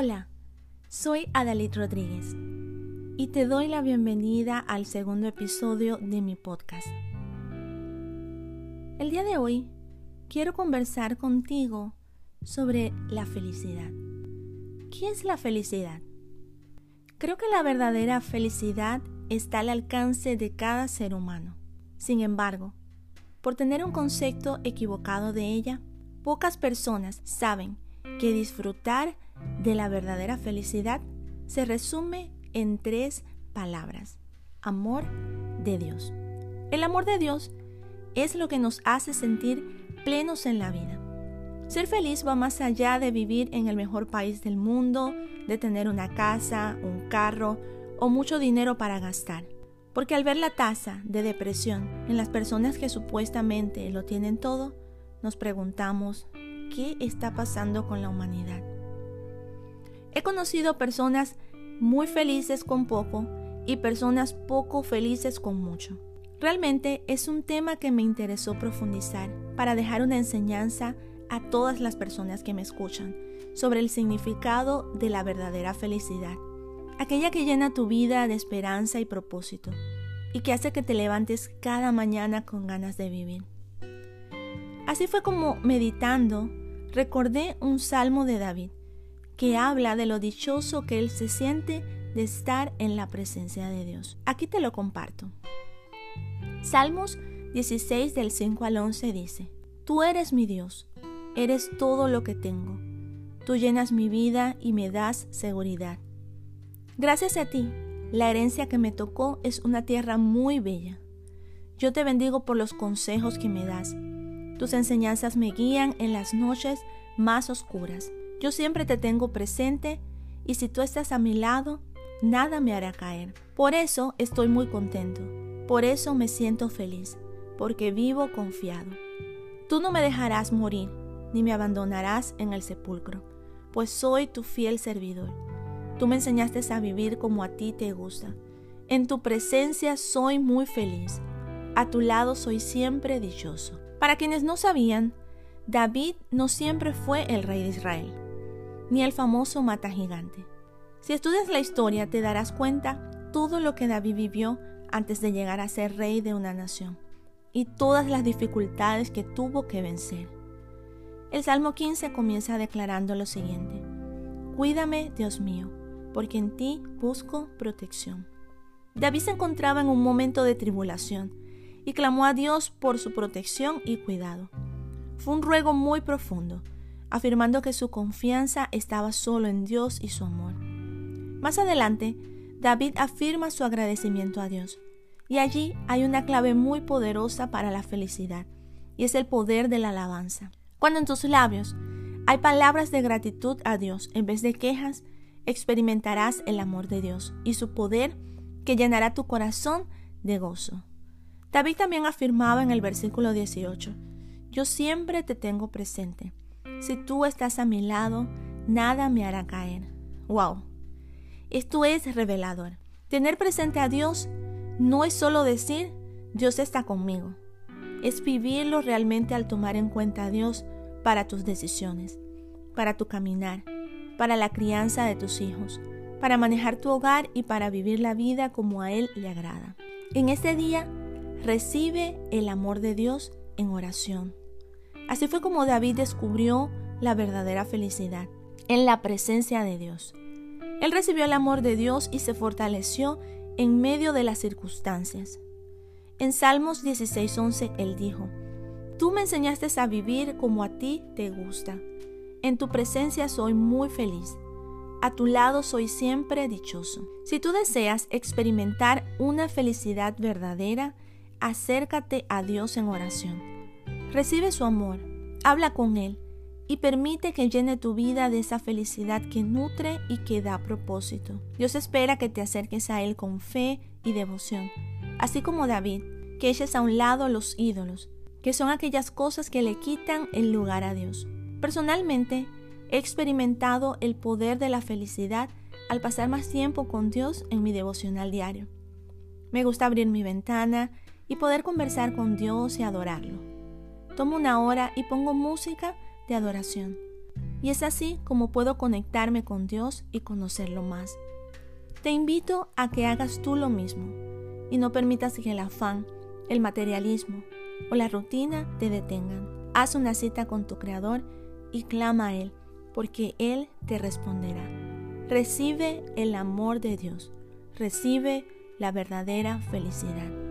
Hola, soy Adalit Rodríguez y te doy la bienvenida al segundo episodio de mi podcast. El día de hoy quiero conversar contigo sobre la felicidad. ¿Qué es la felicidad? Creo que la verdadera felicidad está al alcance de cada ser humano. Sin embargo, por tener un concepto equivocado de ella, pocas personas saben que disfrutar de la verdadera felicidad se resume en tres palabras. Amor de Dios. El amor de Dios es lo que nos hace sentir plenos en la vida. Ser feliz va más allá de vivir en el mejor país del mundo, de tener una casa, un carro o mucho dinero para gastar. Porque al ver la tasa de depresión en las personas que supuestamente lo tienen todo, nos preguntamos, ¿qué está pasando con la humanidad? He conocido personas muy felices con poco y personas poco felices con mucho. Realmente es un tema que me interesó profundizar para dejar una enseñanza a todas las personas que me escuchan sobre el significado de la verdadera felicidad, aquella que llena tu vida de esperanza y propósito y que hace que te levantes cada mañana con ganas de vivir. Así fue como, meditando, recordé un salmo de David que habla de lo dichoso que él se siente de estar en la presencia de Dios. Aquí te lo comparto. Salmos 16 del 5 al 11 dice, Tú eres mi Dios, eres todo lo que tengo. Tú llenas mi vida y me das seguridad. Gracias a ti, la herencia que me tocó es una tierra muy bella. Yo te bendigo por los consejos que me das. Tus enseñanzas me guían en las noches más oscuras. Yo siempre te tengo presente y si tú estás a mi lado, nada me hará caer. Por eso estoy muy contento. Por eso me siento feliz, porque vivo confiado. Tú no me dejarás morir, ni me abandonarás en el sepulcro, pues soy tu fiel servidor. Tú me enseñaste a vivir como a ti te gusta. En tu presencia soy muy feliz. A tu lado soy siempre dichoso. Para quienes no sabían, David no siempre fue el rey de Israel ni el famoso mata gigante. Si estudias la historia te darás cuenta todo lo que David vivió antes de llegar a ser rey de una nación y todas las dificultades que tuvo que vencer. El Salmo 15 comienza declarando lo siguiente, Cuídame, Dios mío, porque en ti busco protección. David se encontraba en un momento de tribulación y clamó a Dios por su protección y cuidado. Fue un ruego muy profundo, afirmando que su confianza estaba solo en Dios y su amor. Más adelante, David afirma su agradecimiento a Dios, y allí hay una clave muy poderosa para la felicidad, y es el poder de la alabanza. Cuando en tus labios hay palabras de gratitud a Dios en vez de quejas, experimentarás el amor de Dios y su poder que llenará tu corazón de gozo. David también afirmaba en el versículo 18, Yo siempre te tengo presente si tú estás a mi lado, nada me hará caer. ¡Wow! Esto es revelador. Tener presente a Dios no es solo decir Dios está conmigo. Es vivirlo realmente al tomar en cuenta a Dios para tus decisiones, para tu caminar, para la crianza de tus hijos, para manejar tu hogar y para vivir la vida como a Él le agrada. En este día, recibe el amor de Dios en oración. Así fue como David descubrió la verdadera felicidad, en la presencia de Dios. Él recibió el amor de Dios y se fortaleció en medio de las circunstancias. En Salmos 16:11 él dijo, Tú me enseñaste a vivir como a ti te gusta. En tu presencia soy muy feliz. A tu lado soy siempre dichoso. Si tú deseas experimentar una felicidad verdadera, acércate a Dios en oración. Recibe su amor, habla con Él y permite que llene tu vida de esa felicidad que nutre y que da propósito. Dios espera que te acerques a Él con fe y devoción, así como David, que eches a un lado los ídolos, que son aquellas cosas que le quitan el lugar a Dios. Personalmente, he experimentado el poder de la felicidad al pasar más tiempo con Dios en mi devocional diario. Me gusta abrir mi ventana y poder conversar con Dios y adorarlo tomo una hora y pongo música de adoración. Y es así como puedo conectarme con Dios y conocerlo más. Te invito a que hagas tú lo mismo y no permitas que el afán, el materialismo o la rutina te detengan. Haz una cita con tu Creador y clama a Él, porque Él te responderá. Recibe el amor de Dios, recibe la verdadera felicidad.